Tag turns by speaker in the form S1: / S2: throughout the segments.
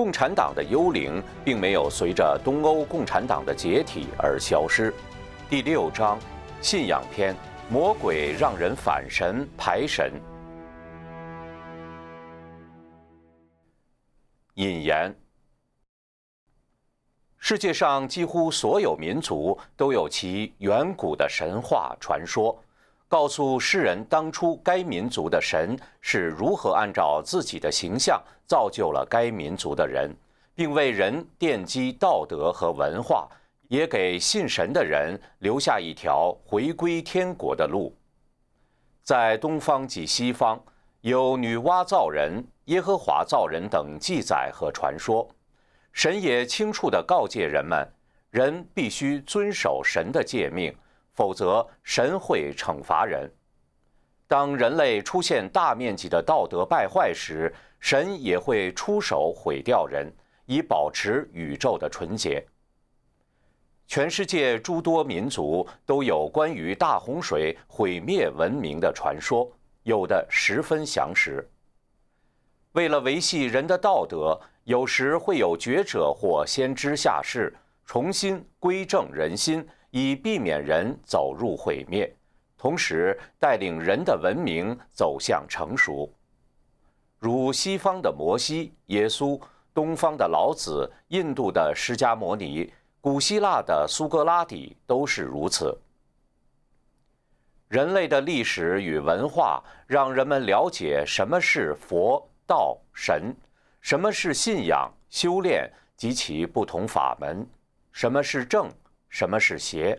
S1: 共产党的幽灵并没有随着东欧共产党的解体而消失。第六章，信仰篇：魔鬼让人反神排神。引言：世界上几乎所有民族都有其远古的神话传说。告诉世人，当初该民族的神是如何按照自己的形象造就了该民族的人，并为人奠基道德和文化，也给信神的人留下一条回归天国的路。在东方及西方，有女娲造人、耶和华造人等记载和传说，神也清楚地告诫人们，人必须遵守神的诫命。否则，神会惩罚人。当人类出现大面积的道德败坏时，神也会出手毁掉人，以保持宇宙的纯洁。全世界诸多民族都有关于大洪水毁灭文明的传说，有的十分详实。为了维系人的道德，有时会有觉者或先知下世，重新归正人心。以避免人走入毁灭，同时带领人的文明走向成熟。如西方的摩西、耶稣，东方的老子，印度的释迦牟尼，古希腊的苏格拉底，都是如此。人类的历史与文化让人们了解什么是佛、道、神，什么是信仰、修炼及其不同法门，什么是正。什么是邪？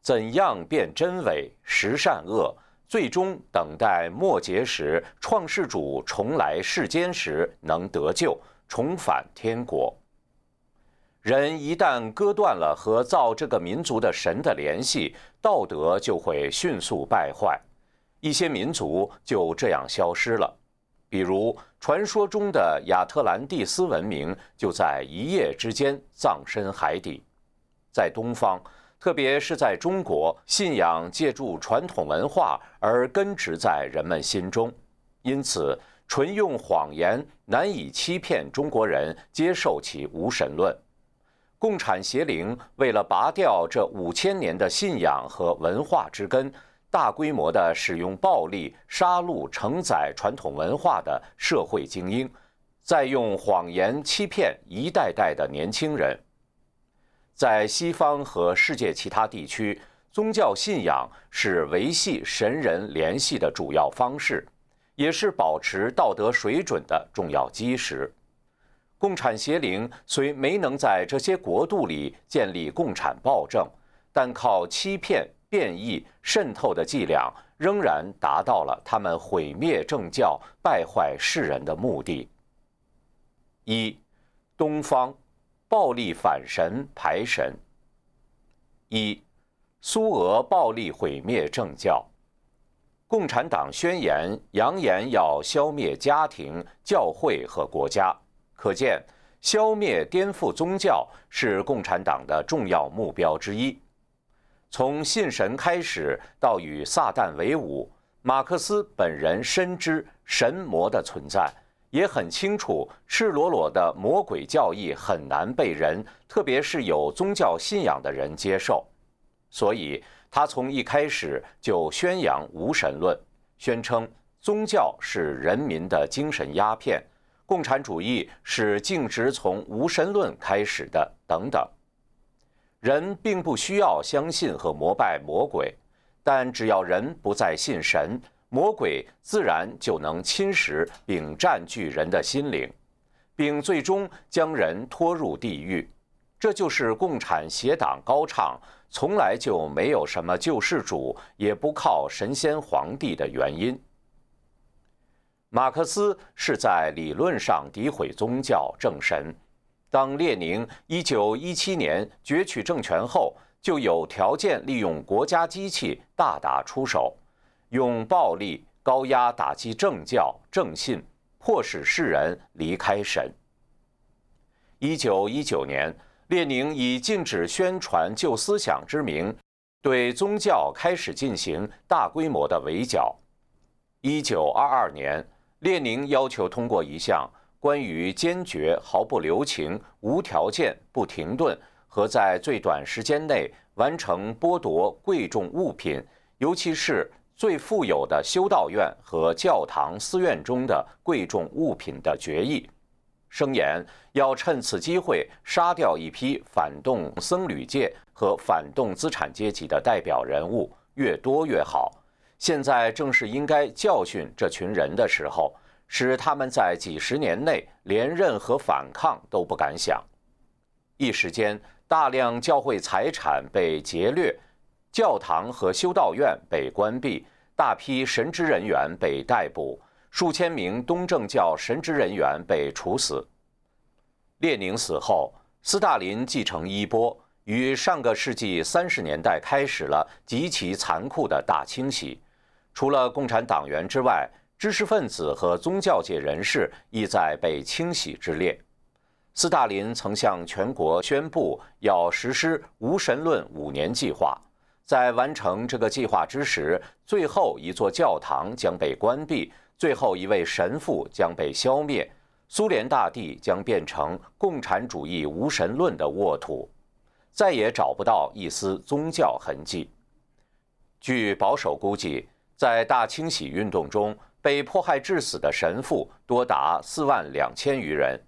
S1: 怎样辨真伪、识善恶？最终等待末劫时，创世主重来世间时，能得救，重返天国。人一旦割断了和造这个民族的神的联系，道德就会迅速败坏，一些民族就这样消失了。比如传说中的亚特兰蒂斯文明，就在一夜之间葬身海底。在东方，特别是在中国，信仰借助传统文化而根植在人们心中，因此纯用谎言难以欺骗中国人接受其无神论。共产邪灵为了拔掉这五千年的信仰和文化之根，大规模地使用暴力杀戮承载传统文化的社会精英，再用谎言欺骗一代代的年轻人。在西方和世界其他地区，宗教信仰是维系神人联系的主要方式，也是保持道德水准的重要基石。共产邪灵虽没能在这些国度里建立共产暴政，但靠欺骗、变异、渗透的伎俩，仍然达到了他们毁灭政教、败坏世人的目的。一，东方。暴力反神排神。一，苏俄暴力毁灭政教。共产党宣言扬言要消灭家庭、教会和国家，可见消灭颠覆宗教是共产党的重要目标之一。从信神开始到与撒旦为伍，马克思本人深知神魔的存在。也很清楚，赤裸裸的魔鬼教义很难被人，特别是有宗教信仰的人接受，所以他从一开始就宣扬无神论，宣称宗教是人民的精神鸦片，共产主义是径直从无神论开始的等等。人并不需要相信和膜拜魔鬼，但只要人不再信神。魔鬼自然就能侵蚀并占据人的心灵，并最终将人拖入地狱。这就是共产邪党高唱“从来就没有什么救世主，也不靠神仙皇帝”的原因。马克思是在理论上诋毁宗教正神。当列宁1917年攫取政权后，就有条件利用国家机器大打出手。用暴力高压打击政教正信，迫使世人离开神。一九一九年，列宁以禁止宣传旧思想之名，对宗教开始进行大规模的围剿。一九二二年，列宁要求通过一项关于坚决、毫不留情、无条件、不停顿和在最短时间内完成剥夺贵重物品，尤其是最富有的修道院和教堂、寺院中的贵重物品的决议，声言要趁此机会杀掉一批反动僧侣界和反动资产阶级的代表人物，越多越好。现在正是应该教训这群人的时候，使他们在几十年内连任何反抗都不敢想。一时间，大量教会财产被劫掠，教堂和修道院被关闭，大批神职人员被逮捕，数千名东正教神职人员被处死。列宁死后，斯大林继承衣钵，于上个世纪三十年代开始了极其残酷的大清洗。除了共产党员之外，知识分子和宗教界人士亦在被清洗之列。斯大林曾向全国宣布要实施无神论五年计划，在完成这个计划之时，最后一座教堂将被关闭，最后一位神父将被消灭，苏联大地将变成共产主义无神论的沃土，再也找不到一丝宗教痕迹。据保守估计。在大清洗运动中被迫害致死的神父多达四万两千余人。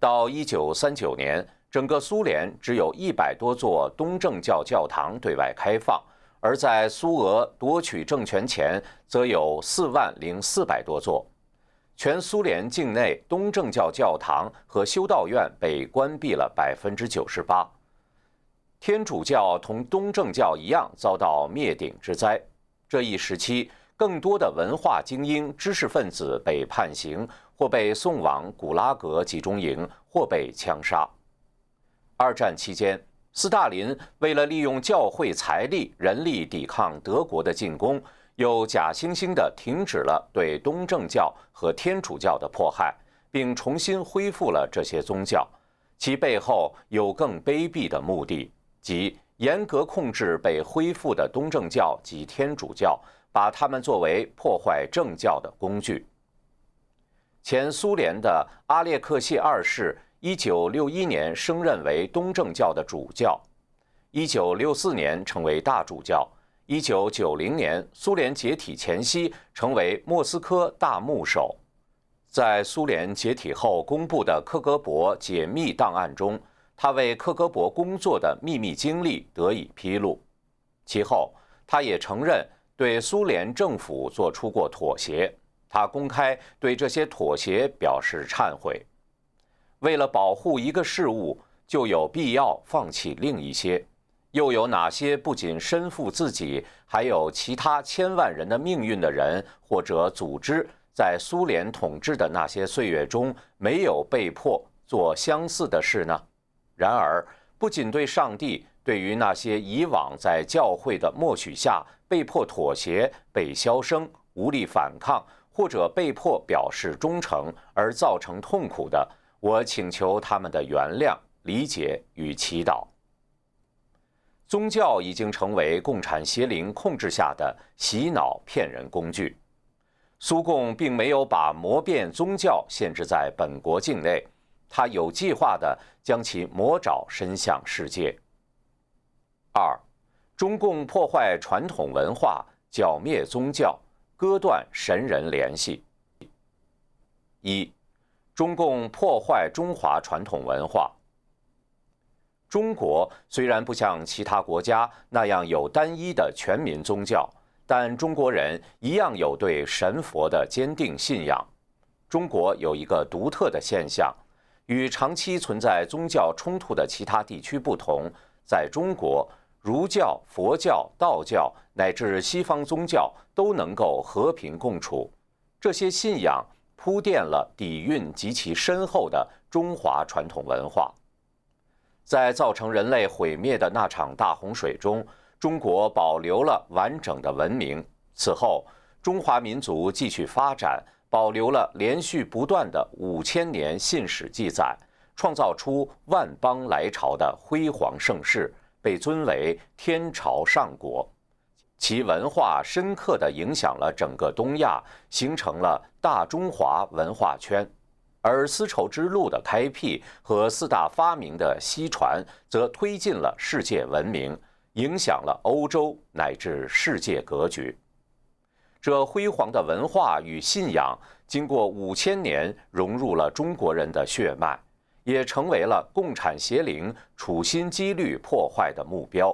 S1: 到一九三九年，整个苏联只有一百多座东正教教堂对外开放，而在苏俄夺取政权前，则有四万零四百多座。全苏联境内东正教教堂和修道院被关闭了百分之九十八。天主教同东正教一样遭到灭顶之灾。这一时期，更多的文化精英、知识分子被判刑，或被送往古拉格集中营，或被枪杀。二战期间，斯大林为了利用教会财力、人力抵抗德国的进攻，又假惺惺地停止了对东正教和天主教的迫害，并重新恢复了这些宗教。其背后有更卑鄙的目的，即。严格控制被恢复的东正教及天主教，把他们作为破坏正教的工具。前苏联的阿列克谢二世，一九六一年升任为东正教的主教，一九六四年成为大主教，一九九零年苏联解体前夕成为莫斯科大牧首。在苏联解体后公布的克格勃解密档案中。他为克格勃工作的秘密经历得以披露，其后他也承认对苏联政府做出过妥协，他公开对这些妥协表示忏悔。为了保护一个事物，就有必要放弃另一些，又有哪些不仅身负自己，还有其他千万人的命运的人或者组织，在苏联统治的那些岁月中没有被迫做相似的事呢？然而，不仅对上帝，对于那些以往在教会的默许下被迫妥协、被消声、无力反抗，或者被迫表示忠诚而造成痛苦的，我请求他们的原谅、理解与祈祷。宗教已经成为共产邪灵控制下的洗脑骗人工具。苏共并没有把魔变宗教限制在本国境内。他有计划地将其魔爪伸向世界。二，中共破坏传统文化，剿灭宗教，割断神人联系。一，中共破坏中华传统文化。中国虽然不像其他国家那样有单一的全民宗教，但中国人一样有对神佛的坚定信仰。中国有一个独特的现象。与长期存在宗教冲突的其他地区不同，在中国，儒教、佛教、道教乃至西方宗教都能够和平共处。这些信仰铺垫了底蕴极其深厚的中华传统文化。在造成人类毁灭的那场大洪水中，中国保留了完整的文明。此后，中华民族继续发展。保留了连续不断的五千年信史记载，创造出万邦来朝的辉煌盛世，被尊为天朝上国。其文化深刻地影响了整个东亚，形成了大中华文化圈。而丝绸之路的开辟和四大发明的西传，则推进了世界文明，影响了欧洲乃至世界格局。这辉煌的文化与信仰，经过五千年融入了中国人的血脉，也成为了共产邪灵处心积虑破坏的目标。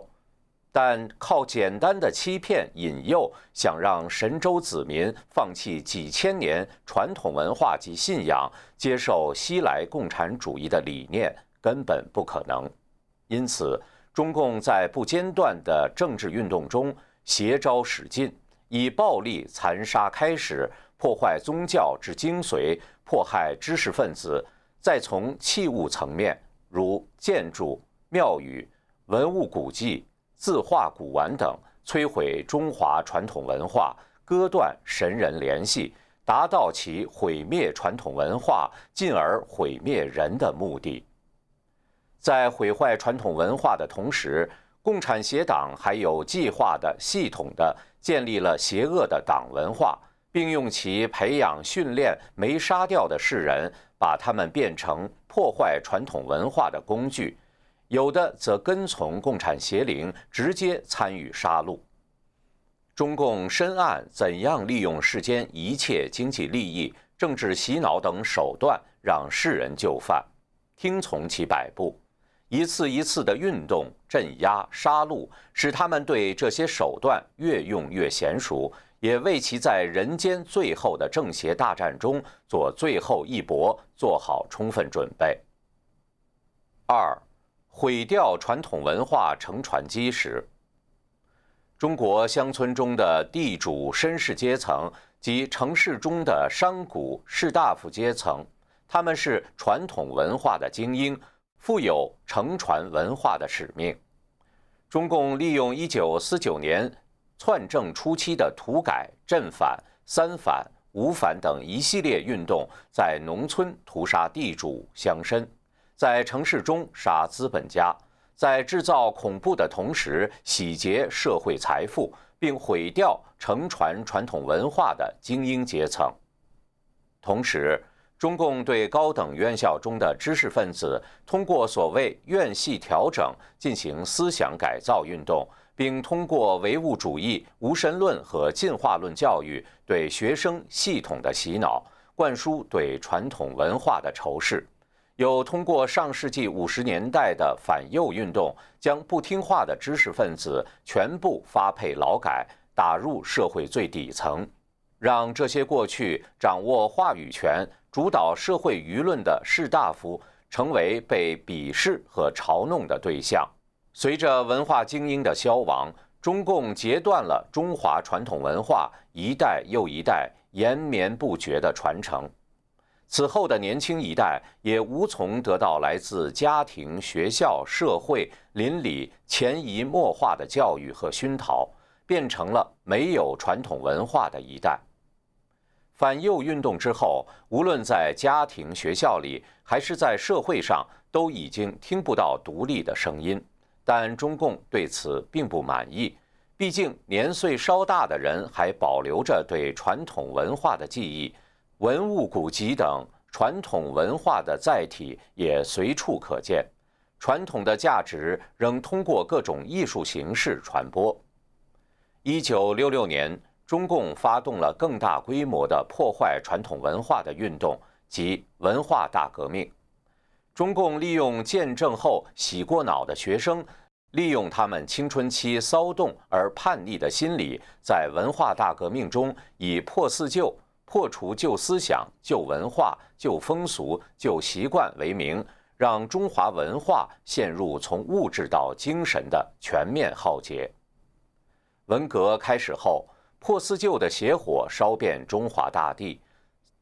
S1: 但靠简单的欺骗引诱，想让神州子民放弃几千年传统文化及信仰，接受西来共产主义的理念，根本不可能。因此，中共在不间断的政治运动中携招使尽，以暴力残杀开始，破坏宗教之精髓，迫害知识分子；再从器物层面，如建筑、庙宇、文物古迹。字画、古玩等摧毁中华传统文化，割断神人联系，达到其毁灭传统文化，进而毁灭人的目的。在毁坏传统文化的同时，共产邪党还有计划的、系统的建立了邪恶的党文化，并用其培养、训练没杀掉的世人，把他们变成破坏传统文化的工具。有的则跟从共产邪灵，直接参与杀戮。中共深谙怎样利用世间一切经济利益、政治洗脑等手段，让世人就范，听从其摆布。一次一次的运动、镇压、杀戮，使他们对这些手段越用越娴熟，也为其在人间最后的正邪大战中做最后一搏做好充分准备。二。毁掉传统文化承传基石。中国乡村中的地主绅士阶层及城市中的商贾士大夫阶层，他们是传统文化的精英，负有承传文化的使命。中共利用1949年篡政初期的土改、镇反、三反、五反等一系列运动，在农村屠杀地主乡绅。在城市中杀资本家，在制造恐怖的同时洗劫社会财富，并毁掉承传传统文化的精英阶层。同时，中共对高等院校中的知识分子，通过所谓院系调整进行思想改造运动，并通过唯物主义、无神论和进化论教育，对学生系统的洗脑，灌输对传统文化的仇视。有通过上世纪五十年代的反右运动，将不听话的知识分子全部发配劳改，打入社会最底层，让这些过去掌握话语权、主导社会舆论的士大夫成为被鄙视和嘲弄的对象。随着文化精英的消亡，中共截断了中华传统文化一代又一代延绵不绝的传承。此后的年轻一代也无从得到来自家庭、学校、社会、邻里潜移默化的教育和熏陶，变成了没有传统文化的一代。反右运动之后，无论在家庭、学校里，还是在社会上，都已经听不到独立的声音。但中共对此并不满意，毕竟年岁稍大的人还保留着对传统文化的记忆。文物古籍等传统文化的载体也随处可见，传统的价值仍通过各种艺术形式传播。一九六六年，中共发动了更大规模的破坏传统文化的运动，即文化大革命。中共利用见证后洗过脑的学生，利用他们青春期骚动而叛逆的心理，在文化大革命中以破四旧。破除旧思想、旧文化、旧风俗、旧习惯为名，让中华文化陷入从物质到精神的全面浩劫。文革开始后，破四旧的邪火烧遍中华大地，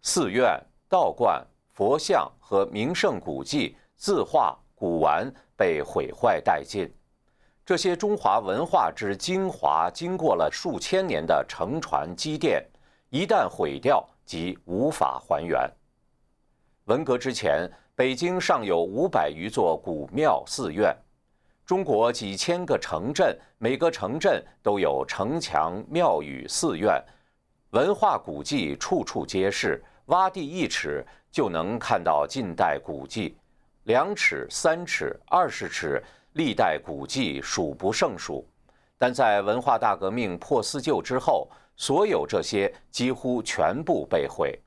S1: 寺院、道观、佛像和名胜古迹、字画、古玩被毁坏殆尽。这些中华文化之精华，经过了数千年的承传积淀。一旦毁掉，即无法还原。文革之前，北京尚有五百余座古庙寺院，中国几千个城镇，每个城镇都有城墙、庙宇、寺院，文化古迹处处皆是，挖地一尺就能看到近代古迹，两尺、三尺、二十尺，历代古迹数不胜数。但在文化大革命破四旧之后，所有这些几乎全部被毁。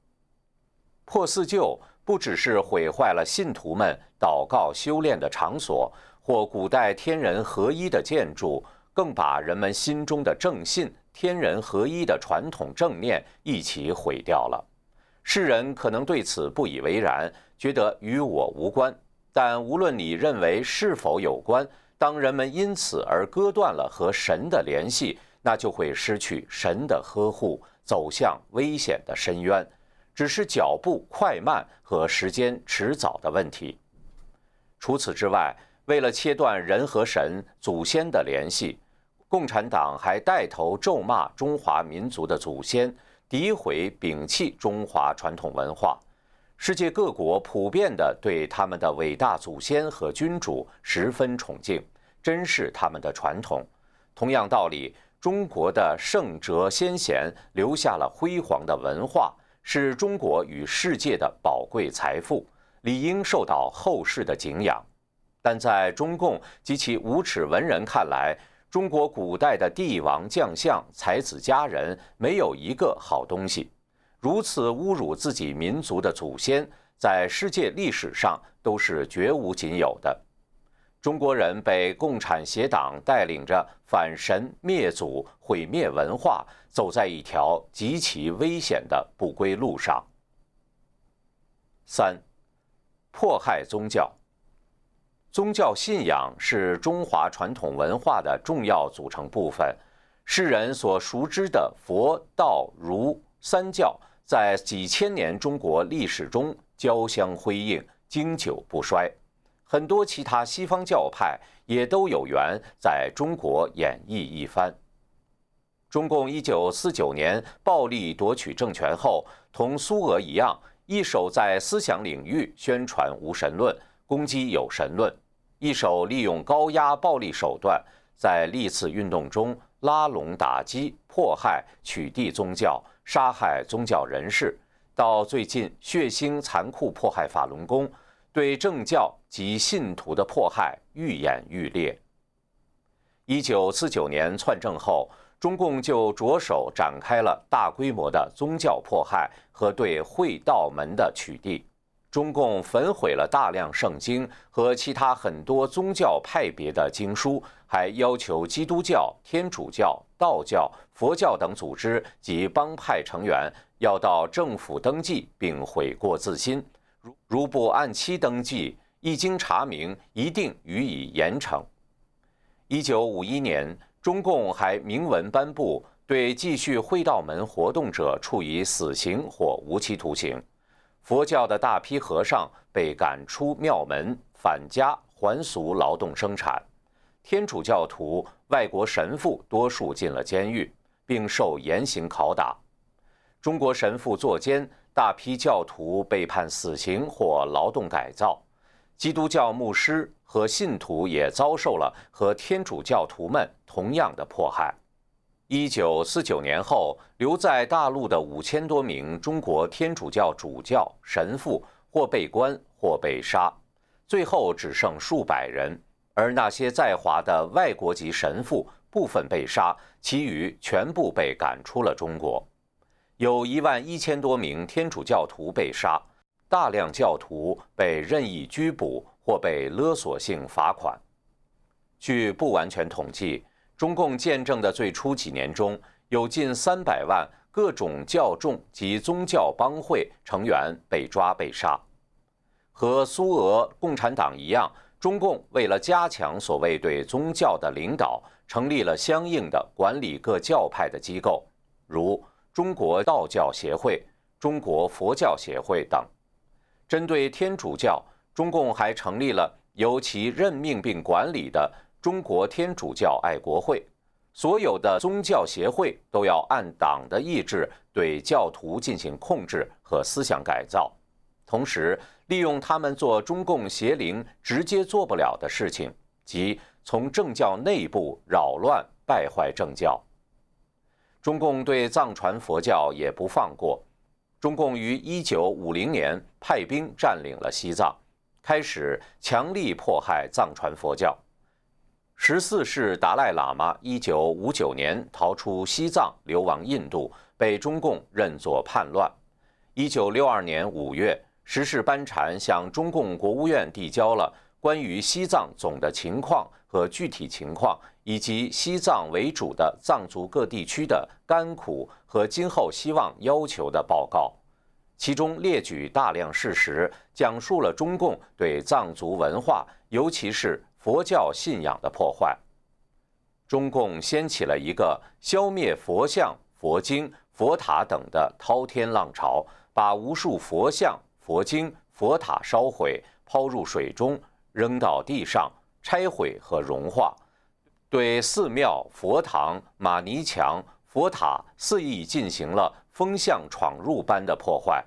S1: 破四旧不只是毁坏了信徒们祷告修炼的场所或古代天人合一的建筑，更把人们心中的正信、天人合一的传统正念一起毁掉了。世人可能对此不以为然，觉得与我无关。但无论你认为是否有关，当人们因此而割断了和神的联系，那就会失去神的呵护，走向危险的深渊。只是脚步快慢和时间迟早的问题。除此之外，为了切断人和神、祖先的联系，共产党还带头咒骂中华民族的祖先。诋毁、摒弃中华传统文化，世界各国普遍地对他们的伟大祖先和君主十分崇敬，珍视他们的传统。同样道理，中国的圣哲先贤留下了辉煌的文化，是中国与世界的宝贵财富，理应受到后世的敬仰。但在中共及其无耻文人看来，中国古代的帝王将相、才子佳人没有一个好东西，如此侮辱自己民族的祖先，在世界历史上都是绝无仅有的。中国人被共产邪党带领着反神灭祖、毁灭文化，走在一条极其危险的不归路上。三，迫害宗教。宗教信仰是中华传统文化的重要组成部分。世人所熟知的佛道儒三教，在几千年中国历史中交相辉映，经久不衰。很多其他西方教派也都有缘在中国演绎一番。中共一九四九年暴力夺取政权后，同苏俄一样，一手在思想领域宣传无神论，攻击有神论。一手利用高压暴力手段，在历次运动中拉拢、打击、迫害、取缔宗教、杀害宗教人士，到最近血腥残酷迫害法轮功，对政教及信徒的迫害愈演愈烈。一九四九年篡政后，中共就着手展开了大规模的宗教迫害和对会道门的取缔。中共焚毁了大量圣经和其他很多宗教派别的经书，还要求基督教、天主教、道教、佛教等组织及帮派成员要到政府登记并悔过自新，如如不按期登记，一经查明，一定予以严惩。一九五一年，中共还明文颁布，对继续会道门活动者处以死刑或无期徒刑。佛教的大批和尚被赶出庙门，返家还俗劳动生产；天主教徒、外国神父多数进了监狱，并受严刑拷打。中国神父作奸，大批教徒被判死刑或劳动改造。基督教牧师和信徒也遭受了和天主教徒们同样的迫害。一九四九年后，留在大陆的五千多名中国天主教主教、神父或被关或被杀，最后只剩数百人。而那些在华的外国籍神父，部分被杀，其余全部被赶出了中国。有一万一千多名天主教徒被杀，大量教徒被任意拘捕或被勒索性罚款。据不完全统计。中共建政的最初几年中，有近三百万各种教众及宗教帮会成员被抓被杀。和苏俄共产党一样，中共为了加强所谓对宗教的领导，成立了相应的管理各教派的机构，如中国道教协会、中国佛教协会等。针对天主教，中共还成立了由其任命并管理的。中国天主教爱国会，所有的宗教协会都要按党的意志对教徒进行控制和思想改造，同时利用他们做中共邪灵直接做不了的事情，即从政教内部扰乱败坏政教。中共对藏传佛教也不放过，中共于1950年派兵占领了西藏，开始强力迫害藏传佛教。十四世达赖喇嘛1959年逃出西藏，流亡印度，被中共认作叛乱。1962年5月，十世班禅向中共国务院递交了关于西藏总的情况和具体情况。以及西藏为主的藏族各地区的甘苦和今后希望要求的报告，其中列举大量事实，讲述了中共对藏族文化，尤其是佛教信仰的破坏。中共掀起了一个消灭佛像、佛经、佛塔等的滔天浪潮，把无数佛像、佛经、佛塔烧毁、抛入水中、扔到地上、拆毁和融化。对寺庙、佛堂、玛尼墙、佛塔肆意进行了风向闯入般的破坏，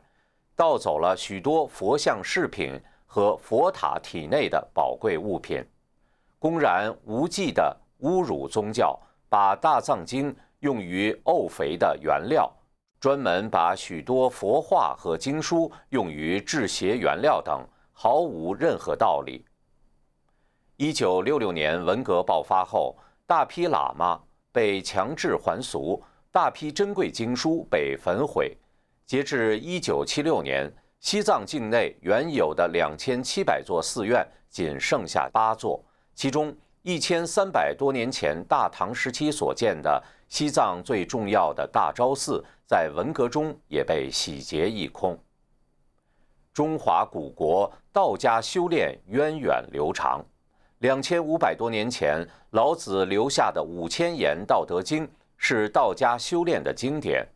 S1: 盗走了许多佛像饰品和佛塔体内的宝贵物品，公然无忌地侮辱宗教，把大藏经用于沤肥的原料，专门把许多佛画和经书用于制鞋原料等，毫无任何道理。一九六六年文革爆发后，大批喇嘛被强制还俗，大批珍贵经书被焚毁。截至一九七六年，西藏境内原有的两千七百座寺院仅剩下八座，其中一千三百多年前大唐时期所建的西藏最重要的大昭寺，在文革中也被洗劫一空。中华古国道家修炼源远流长。两千五百多年前，老子留下的五千言《道德经》是道家修炼的经典。《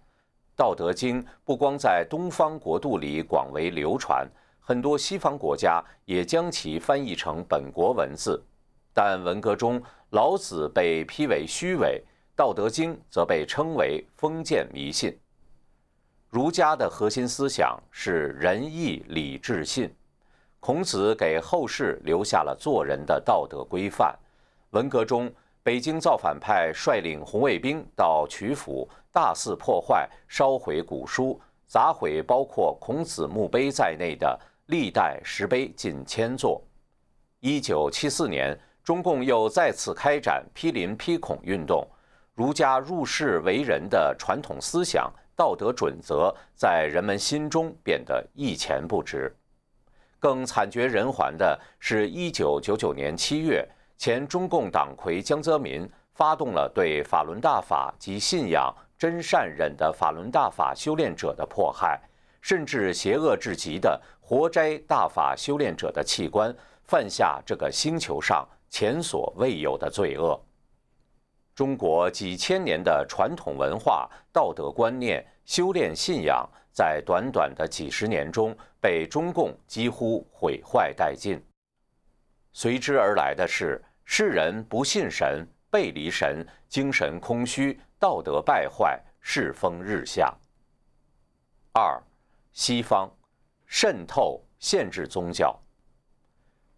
S1: 道德经》不光在东方国度里广为流传，很多西方国家也将其翻译成本国文字。但文革中，老子被批为虚伪，《道德经》则被称为封建迷信。儒家的核心思想是仁义礼智信。孔子给后世留下了做人的道德规范。文革中，北京造反派率领红卫兵到曲阜大肆破坏、烧毁古书，砸毁包括孔子墓碑在内的历代石碑近千座。一九七四年，中共又再次开展批林批孔运动，儒家入世为人的传统思想、道德准则在人们心中变得一钱不值。更惨绝人寰的是，一九九九年七月，前中共党魁江泽民发动了对法轮大法及信仰真善忍的法轮大法修炼者的迫害，甚至邪恶至极的活摘大法修炼者的器官，犯下这个星球上前所未有的罪恶。中国几千年的传统文化、道德观念、修炼信仰。在短短的几十年中，被中共几乎毁坏殆尽。随之而来的是世人不信神、背离神、精神空虚、道德败坏、世风日下。二，西方渗透限制宗教，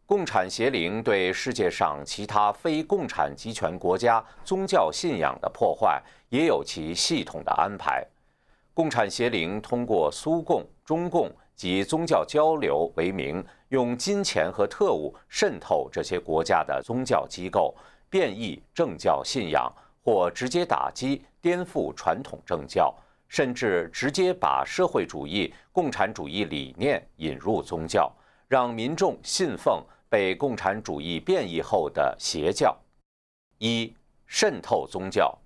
S1: 共产邪灵对世界上其他非共产集权国家宗教信仰的破坏，也有其系统的安排。共产邪灵通过苏共、中共及宗教交流为名，用金钱和特务渗透这些国家的宗教机构，变异政教信仰，或直接打击、颠覆传统政教，甚至直接把社会主义、共产主义理念引入宗教，让民众信奉被共产主义变异后的邪教。一、渗透宗教。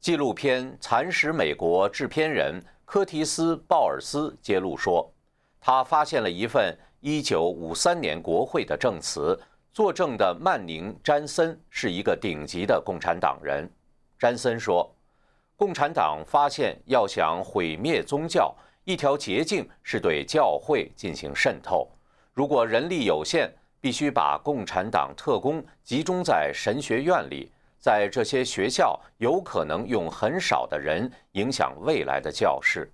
S1: 纪录片《蚕食美国》制片人科提斯·鲍尔斯揭露说，他发现了一份1953年国会的证词，作证的曼宁·詹森是一个顶级的共产党人。詹森说，共产党发现要想毁灭宗教，一条捷径是对教会进行渗透。如果人力有限，必须把共产党特工集中在神学院里。在这些学校，有可能用很少的人影响未来的教士。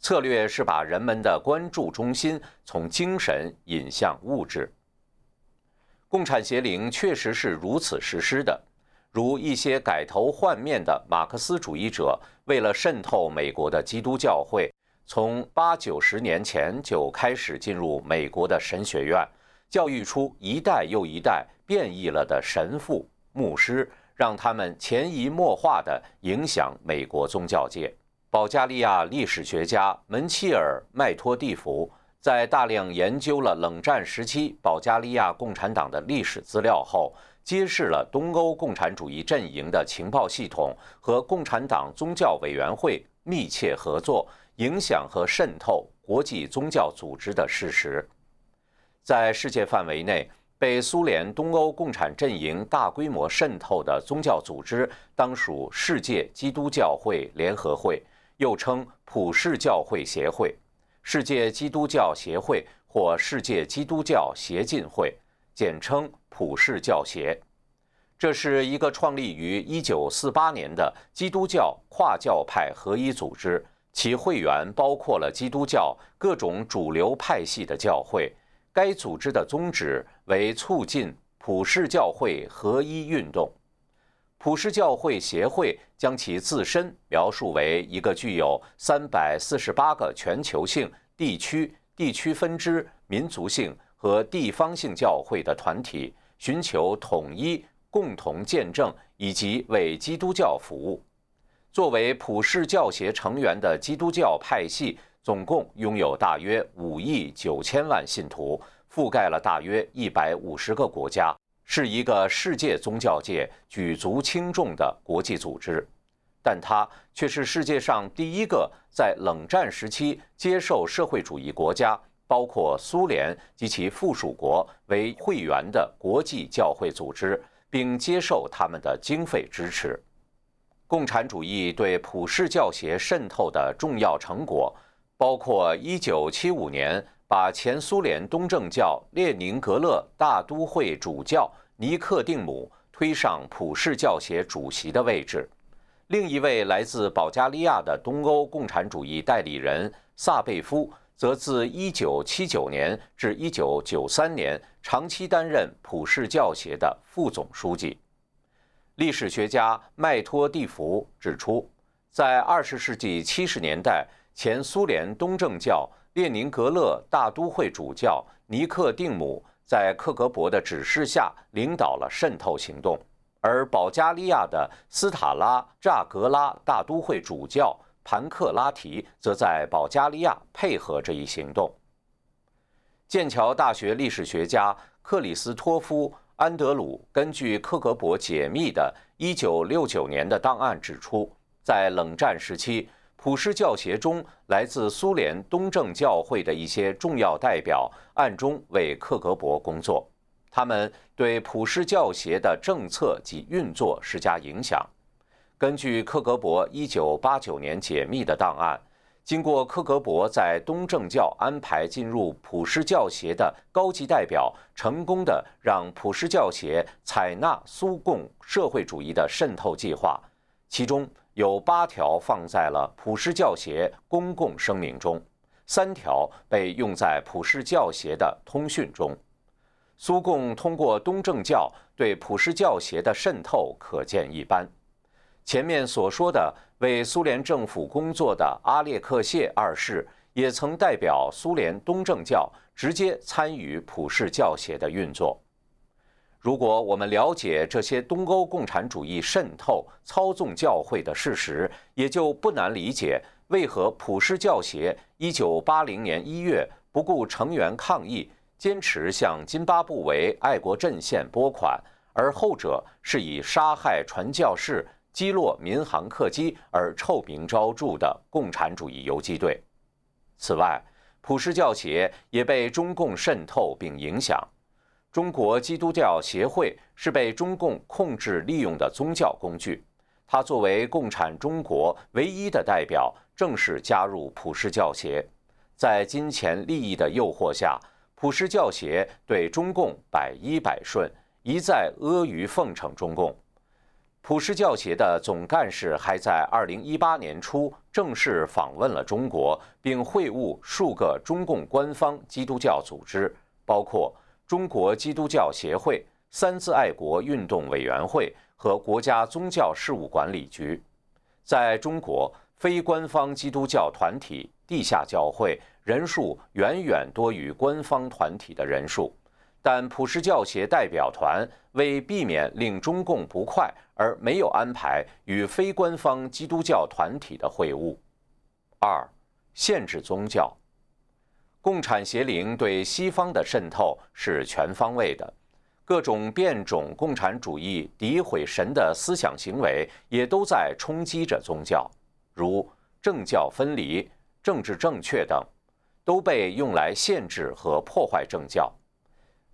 S1: 策略是把人们的关注中心从精神引向物质。共产邪灵确实是如此实施的，如一些改头换面的马克思主义者，为了渗透美国的基督教会，从八九十年前就开始进入美国的神学院，教育出一代又一代变异了的神父、牧师，让他们潜移默化地影响美国宗教界。保加利亚历史学家门切尔·麦托蒂夫在大量研究了冷战时期保加利亚共产党的历史资料后，揭示了东欧共产主义阵营的情报系统和共产党宗教委员会密切合作。影响和渗透国际宗教组织的事实，在世界范围内被苏联东欧共产阵营大规模渗透的宗教组织，当属世界基督教会联合会，又称普世教会协会、世界基督教协会或世界基督教协进会，简称普世教协。这是一个创立于1948年的基督教跨教派合一组织。其会员包括了基督教各种主流派系的教会。该组织的宗旨为促进普世教会合一运动。普世教会协会将其自身描述为一个具有三百四十八个全球性、地区、地区分支、民族性和地方性教会的团体，寻求统一、共同见证以及为基督教服务。作为普世教协成员的基督教派系，总共拥有大约五亿九千万信徒，覆盖了大约一百五十个国家，是一个世界宗教界举足轻重的国际组织。但它却是世界上第一个在冷战时期接受社会主义国家，包括苏联及其附属国为会员的国际教会组织，并接受他们的经费支持。共产主义对普世教协渗透的重要成果，包括1975年把前苏联东正教列宁格勒大都会主教尼克定姆推上普世教协主席的位置。另一位来自保加利亚的东欧共产主义代理人萨贝夫，则自1979年至1993年长期担任普世教协的副总书记。历史学家麦托蒂夫指出，在20世纪70年代，前苏联东正教列宁格勒大都会主教尼克定姆在克格勃的指示下领导了渗透行动，而保加利亚的斯塔拉扎格拉大都会主教盘克拉提则在保加利亚配合这一行动。剑桥大学历史学家克里斯托夫。安德鲁根据克格勃解密的1969年的档案指出，在冷战时期，普世教协中来自苏联东正教会的一些重要代表暗中为克格勃工作，他们对普世教协的政策及运作施加影响。根据克格勃1989年解密的档案。经过克格勃在东正教安排进入普世教协的高级代表，成功的让普世教协采纳苏共社会主义的渗透计划，其中有八条放在了普世教协公共声明中，三条被用在普世教协的通讯中。苏共通过东正教对普世教协的渗透可见一斑。前面所说的为苏联政府工作的阿列克谢二世，也曾代表苏联东正教直接参与普世教协的运作。如果我们了解这些东欧共产主义渗透、操纵教会的事实，也就不难理解为何普世教协1980年1月不顾成员抗议，坚持向津巴布韦爱国阵线拨款，而后者是以杀害传教士。击落民航客机而臭名昭著的共产主义游击队。此外，普世教协也被中共渗透并影响。中国基督教协会是被中共控制利用的宗教工具。它作为共产中国唯一的代表，正式加入普世教协。在金钱利益的诱惑下，普世教协对中共百依百顺，一再阿谀奉承中共。普世教协的总干事还在2018年初正式访问了中国，并会晤数个中共官方基督教组织，包括中国基督教协会、三自爱国运动委员会和国家宗教事务管理局。在中国，非官方基督教团体、地下教会人数远远多于官方团体的人数，但普世教协代表团为避免令中共不快，而没有安排与非官方基督教团体的会晤。二、限制宗教。共产邪灵对西方的渗透是全方位的。各种变种共产主义诋毁神的思想行为，也都在冲击着宗教，如政教分离、政治正确等，都被用来限制和破坏政教。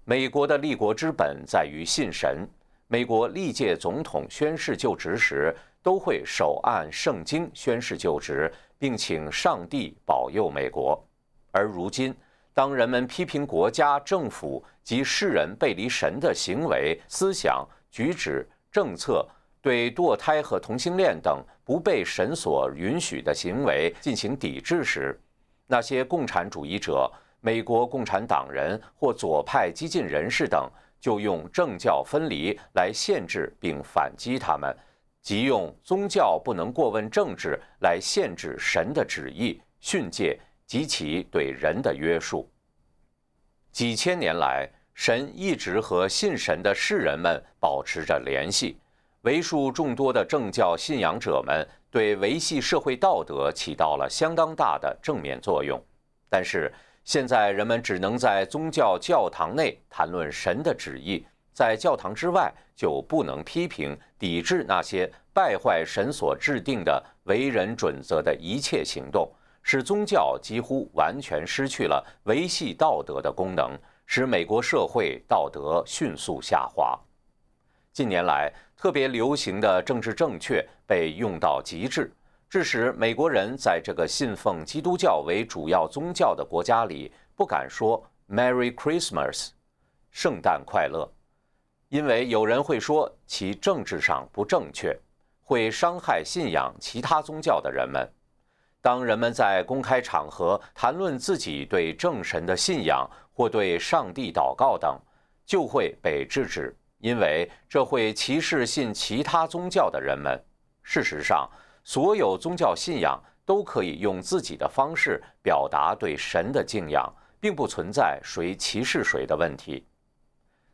S1: 美国的立国之本在于信神，美国历届总统宣誓就职时，都会手按圣经宣誓就职，并请上帝保佑美国。而如今，当人们批评国家、政府及世人背离神的行为、思想、举止、政策，对堕胎和同性恋等不被神所允许的行为进行抵制时，那些共产主义者、美国共产党人或左派激进人士等，就用政教分离来限制并反击他们，即用宗教不能过问政治来限制神的旨意、训诫。及其对人的约束。几千年来，神一直和信神的世人们保持着联系。为数众多的政教信仰者们对维系社会道德起到了相当大的正面作用。但是，现在人们只能在宗教教堂内谈论神的旨意，在教堂之外就不能批评、抵制那些败坏神所制定的为人准则的一切行动。使宗教几乎完全失去了维系道德的功能，使美国社会道德迅速下滑。近年来，特别流行的政治正确被用到极致，致使美国人在这个信奉基督教为主要宗教的国家里不敢说 “Merry Christmas”（ 圣诞快乐），因为有人会说其政治上不正确，会伤害信仰其他宗教的人们。当人们在公开场合谈论自己对正神的信仰或对上帝祷告等，就会被制止，因为这会歧视信其他宗教的人们。事实上，所有宗教信仰都可以用自己的方式表达对神的敬仰，并不存在谁歧视谁的问题。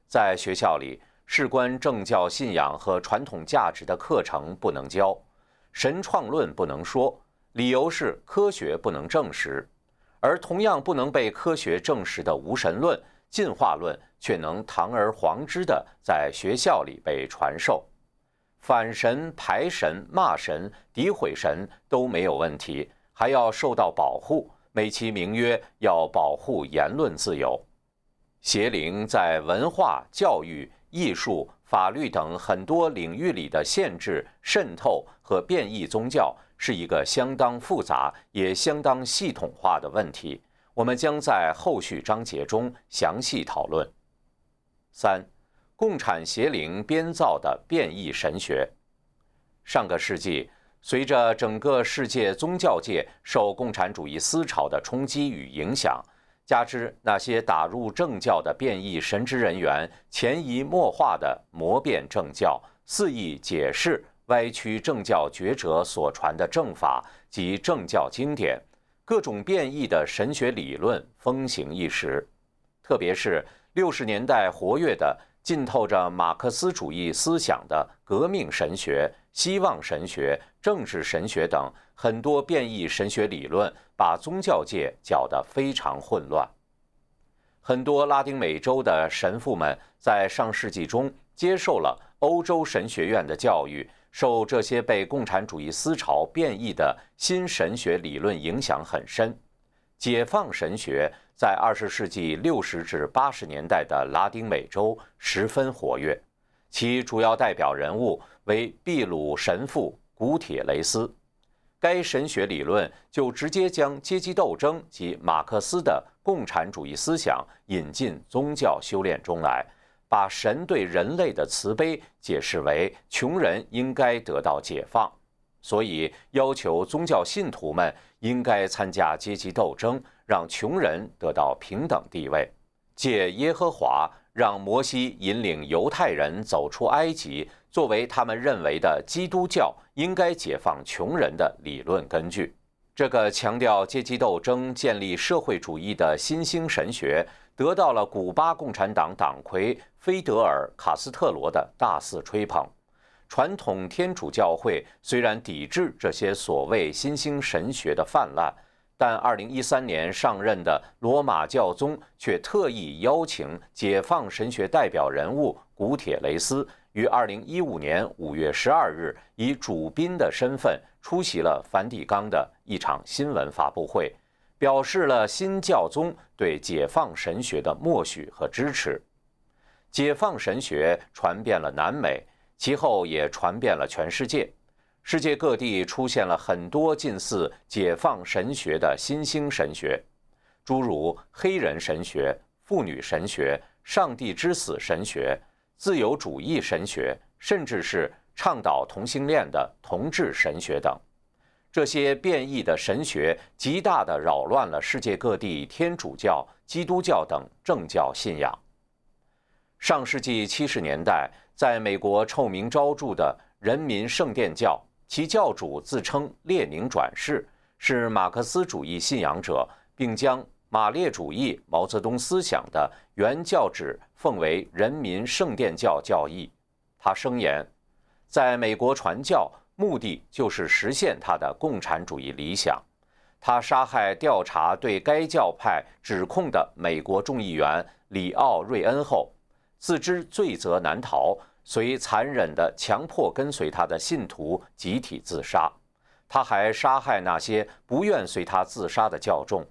S1: 在学校里，事关政教信仰和传统价值的课程不能教，神创论不能说。理由是科学不能证实，而同样不能被科学证实的无神论、进化论却能堂而皇之的在学校里被传授。反神、排神、骂神、诋毁神都没有问题，还要受到保护，美其名曰要保护言论自由。邪灵在文化、教育、艺术、法律等很多领域里的限制、渗透和变异宗教。是一个相当复杂也相当系统化的问题，我们将在后续章节中详细讨论。三，共产邪灵编造的变异神学。上个世纪，随着整个世界宗教界受共产主义思潮的冲击与影响，加之那些打入政教的变异神职人员潜移默化的磨变政教，肆意解释。歪曲政教学者所传的政法及政教经典，各种变异的神学理论风行一时。特别是六十年代活跃的、浸透着马克思主义思想的革命神学、希望神学、政治神学等很多变异神学理论，把宗教界搅得非常混乱。很多拉丁美洲的神父们在上世纪中接受了欧洲神学院的教育。受这些被共产主义思潮变异的新神学理论影响很深，解放神学在二十世纪六十至八十年代的拉丁美洲十分活跃，其主要代表人物为秘鲁神父古铁雷斯。该神学理论就直接将阶级斗争及马克思的共产主义思想引进宗教修炼中来。把神对人类的慈悲解释为穷人应该得到解放，所以要求宗教信徒们应该参加阶级斗争，让穷人得到平等地位。借耶和华让摩西引领犹太人走出埃及，作为他们认为的基督教应该解放穷人的理论根据。这个强调阶级斗争、建立社会主义的新兴神学，得到了古巴共产党党魁菲德尔·卡斯特罗的大肆吹捧。传统天主教会虽然抵制这些所谓新兴神学的泛滥，但2013年上任的罗马教宗却特意邀请解放神学代表人物古铁雷斯。于二零一五年五月十二日，以主宾的身份出席了梵蒂冈的一场新闻发布会，表示了新教宗对解放神学的默许和支持。解放神学传遍了南美，其后也传遍了全世界。世界各地出现了很多近似解放神学的新兴神学，诸如黑人神学、妇女神学、上帝之死神学。自由主义神学，甚至是倡导同性恋的同志神学等，这些变异的神学极大地扰乱了世界各地天主教、基督教等正教信仰。上世纪七十年代，在美国臭名昭著的人民圣殿教，其教主自称列宁转世，是马克思主义信仰者，并将。马列主义、毛泽东思想的原教旨奉为人民圣殿教教义。他声言，在美国传教目的就是实现他的共产主义理想。他杀害调查对该教派指控的美国众议员里奥·瑞恩后，自知罪责难逃，遂残忍地强迫跟随他的信徒集体自杀。他还杀害那些不愿随他自杀的教众。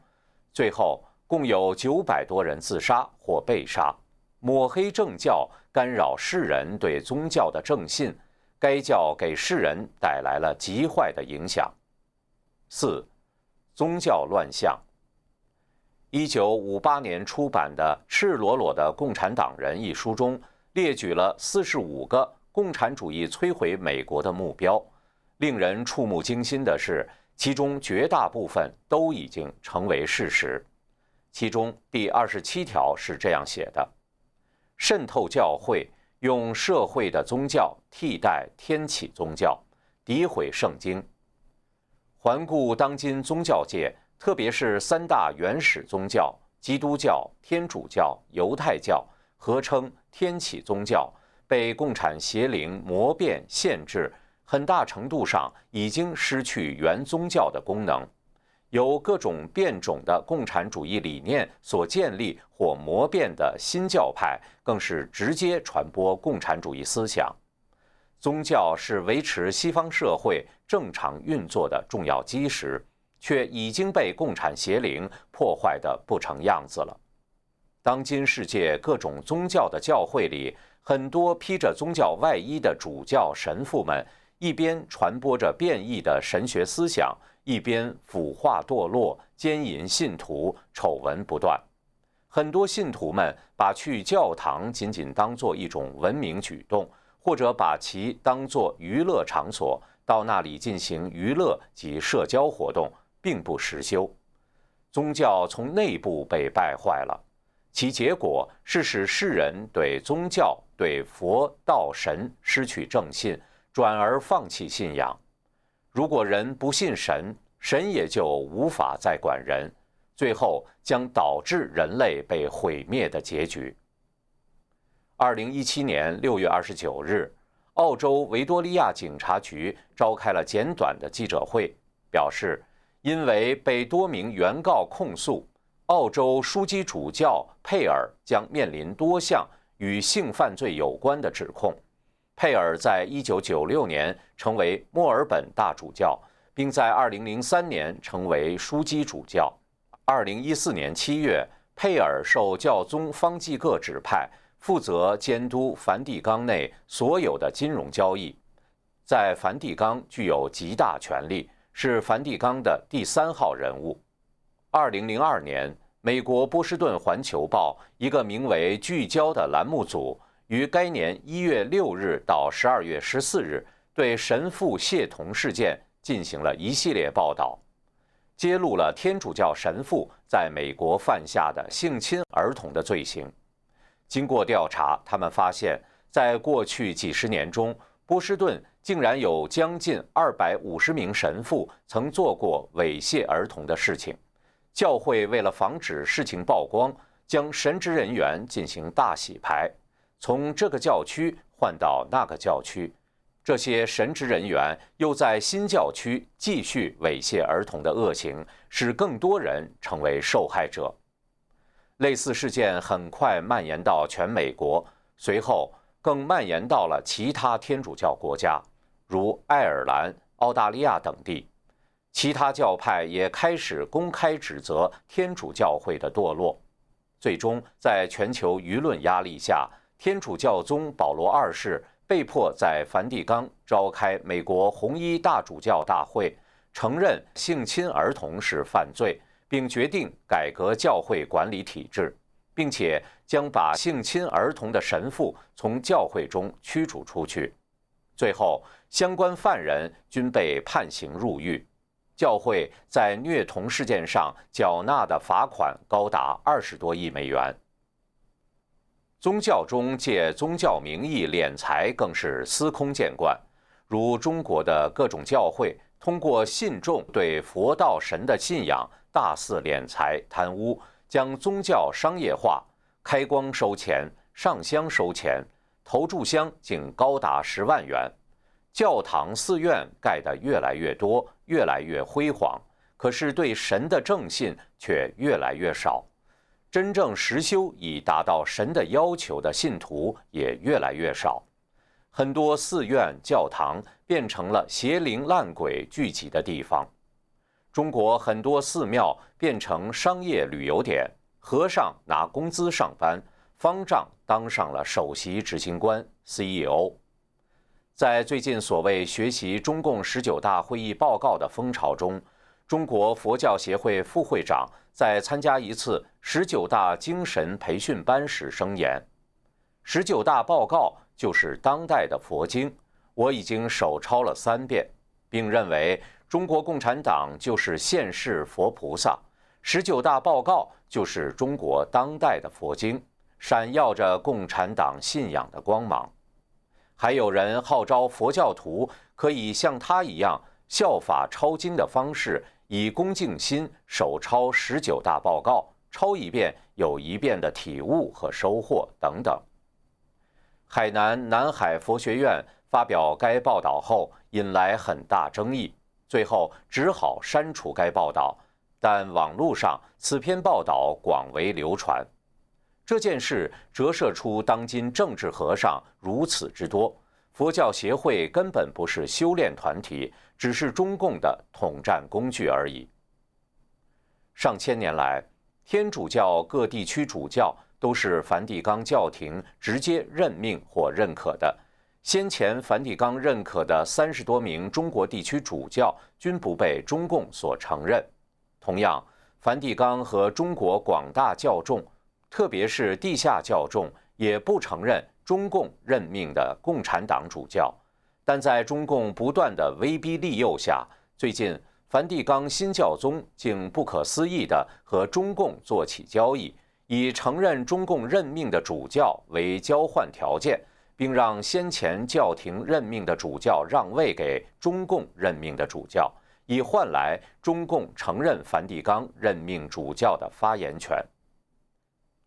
S1: 最后，共有九百多人自杀或被杀。抹黑政教，干扰世人对宗教的正信，该教给世人带来了极坏的影响。四，宗教乱象。一九五八年出版的《赤裸裸的共产党人》一书中，列举了四十五个共产主义摧毁美国的目标。令人触目惊心的是。其中绝大部分都已经成为事实。其中第二十七条是这样写的：渗透教会，用社会的宗教替代天启宗教，诋毁圣经。环顾当今宗教界，特别是三大原始宗教——基督教、天主教、犹太教，合称天启宗教，被共产邪灵魔变限制。很大程度上已经失去原宗教的功能，由各种变种的共产主义理念所建立或磨变的新教派，更是直接传播共产主义思想。宗教是维持西方社会正常运作的重要基石，却已经被共产邪灵破坏得不成样子了。当今世界各种宗教的教会里，很多披着宗教外衣的主教神父们。一边传播着变异的神学思想，一边腐化堕落、奸淫信徒，丑闻不断。很多信徒们把去教堂仅仅当做一种文明举动，或者把其当作娱乐场所，到那里进行娱乐及社交活动，并不实修。宗教从内部被败坏了，其结果是使世人对宗教、对佛道神失去正信。转而放弃信仰。如果人不信神，神也就无法再管人，最后将导致人类被毁灭的结局。二零一七年六月二十九日，澳洲维多利亚警察局召开了简短的记者会，表示，因为被多名原告控诉，澳洲枢机主教佩尔将面临多项与性犯罪有关的指控。佩尔在一九九六年成为墨尔本大主教，并在二零零三年成为枢机主教。二零一四年七月，佩尔受教宗方济各指派，负责监督梵蒂冈内所有的金融交易，在梵蒂冈具有极大权力，是梵蒂冈的第三号人物。二零零二年，美国波士顿环球报一个名为“聚焦”的栏目组。于该年一月六日到十二月十四日，对神父谢童事件进行了一系列报道，揭露了天主教神父在美国犯下的性侵儿童的罪行。经过调查，他们发现，在过去几十年中，波士顿竟然有将近二百五十名神父曾做过猥亵儿童的事情。教会为了防止事情曝光，将神职人员进行大洗牌，从这个教区换到那个教区。这些神职人员又在新教区继续猥亵儿童的恶行，使更多人成为受害者。类似事件很快蔓延到全美国，随后更蔓延到了其他天主教国家，如爱尔兰、澳大利亚等地。其他教派也开始公开指责天主教会的堕落。最终，在全球舆论压力下，天主教宗保罗二世。被迫在梵蒂冈召开美国红衣大主教大会，承认性侵儿童是犯罪，并决定改革教会管理体制，并且将把性侵儿童的神父从教会中驱逐出去。最后，相关犯人均被判刑入狱。教会在虐童事件上缴纳的罚款高达二十多亿美元。宗教中借宗教名义敛财更是司空见惯，如中国的各种教会通过信众对佛道神的信仰大肆敛财贪污，将宗教商业化，开光收钱，上香收钱，投注香竟高达十万元，教堂寺院盖得越来越多，越来越辉煌，可是对神的正信却越来越少。真正实修以达到神的要求的信徒也越来越少，很多寺院、教堂变成了邪灵烂鬼聚集的地方。中国很多寺庙变成商业旅游点，和尚拿工资上班，方丈当上了首席执行官 CEO。在最近所谓学习中共十九大会议报告的风潮中，中国佛教协会副会长。在参加一次十九大精神培训班时声言：“十九大报告就是当代的佛经，我已经手抄了三遍，并认为中国共产党就是现世佛菩萨，十九大报告就是中国当代的佛经，闪耀着共产党信仰的光芒。”还有人号召佛教徒可以像他一样效法抄经的方式。以恭敬心手抄十九大报告，抄一遍有一遍的体悟和收获等等。海南南海佛学院发表该报道后，引来很大争议，最后只好删除该报道。但网络上此篇报道广为流传，这件事折射出当今政治和尚如此之多。佛教协会根本不是修炼团体，只是中共的统战工具而已。上千年来，天主教各地区主教都是梵蒂冈教廷直接任命或认可的。先前梵蒂冈认可的三十多名中国地区主教均不被中共所承认。同样，梵蒂冈和中国广大教众，特别是地下教众，也不承认。中共任命的共产党主教，但在中共不断的威逼利诱下，最近梵蒂冈新教宗竟不可思议地和中共做起交易，以承认中共任命的主教为交换条件，并让先前教廷任命的主教让位给中共任命的主教，以换来中共承认梵蒂冈任命主教的发言权。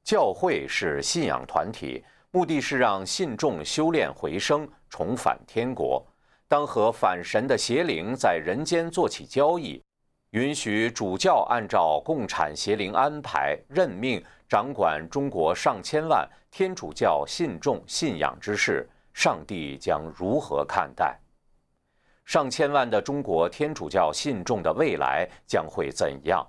S1: 教会是信仰团体。目的是让信众修炼回升，重返天国。当和反神的邪灵在人间做起交易，允许主教按照共产邪灵安排任命掌管中国上千万天主教信众信仰之事，上帝将如何看待？上千万的中国天主教信众的未来将会怎样？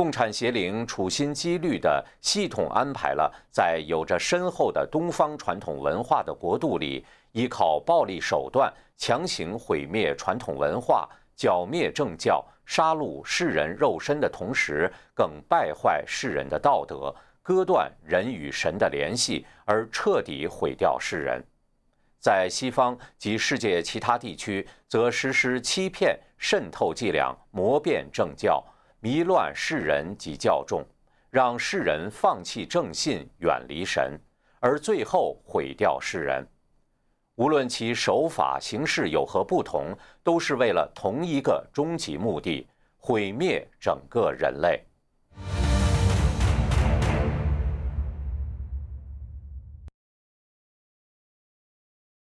S1: 共产邪灵处心积虑地系统安排了，在有着深厚的东方传统文化的国度里，依靠暴力手段强行毁灭传统文化、剿灭政教、杀戮世人肉身的同时，更败坏世人的道德，割断人与神的联系，而彻底毁掉世人。在西方及世界其他地区，则实施欺骗、渗透伎俩，磨变政教。迷乱世人及教众，让世人放弃正信，远离神，而最后毁掉世人。无论其手法形式有何不同，都是为了同一个终极目的——毁灭整个人类。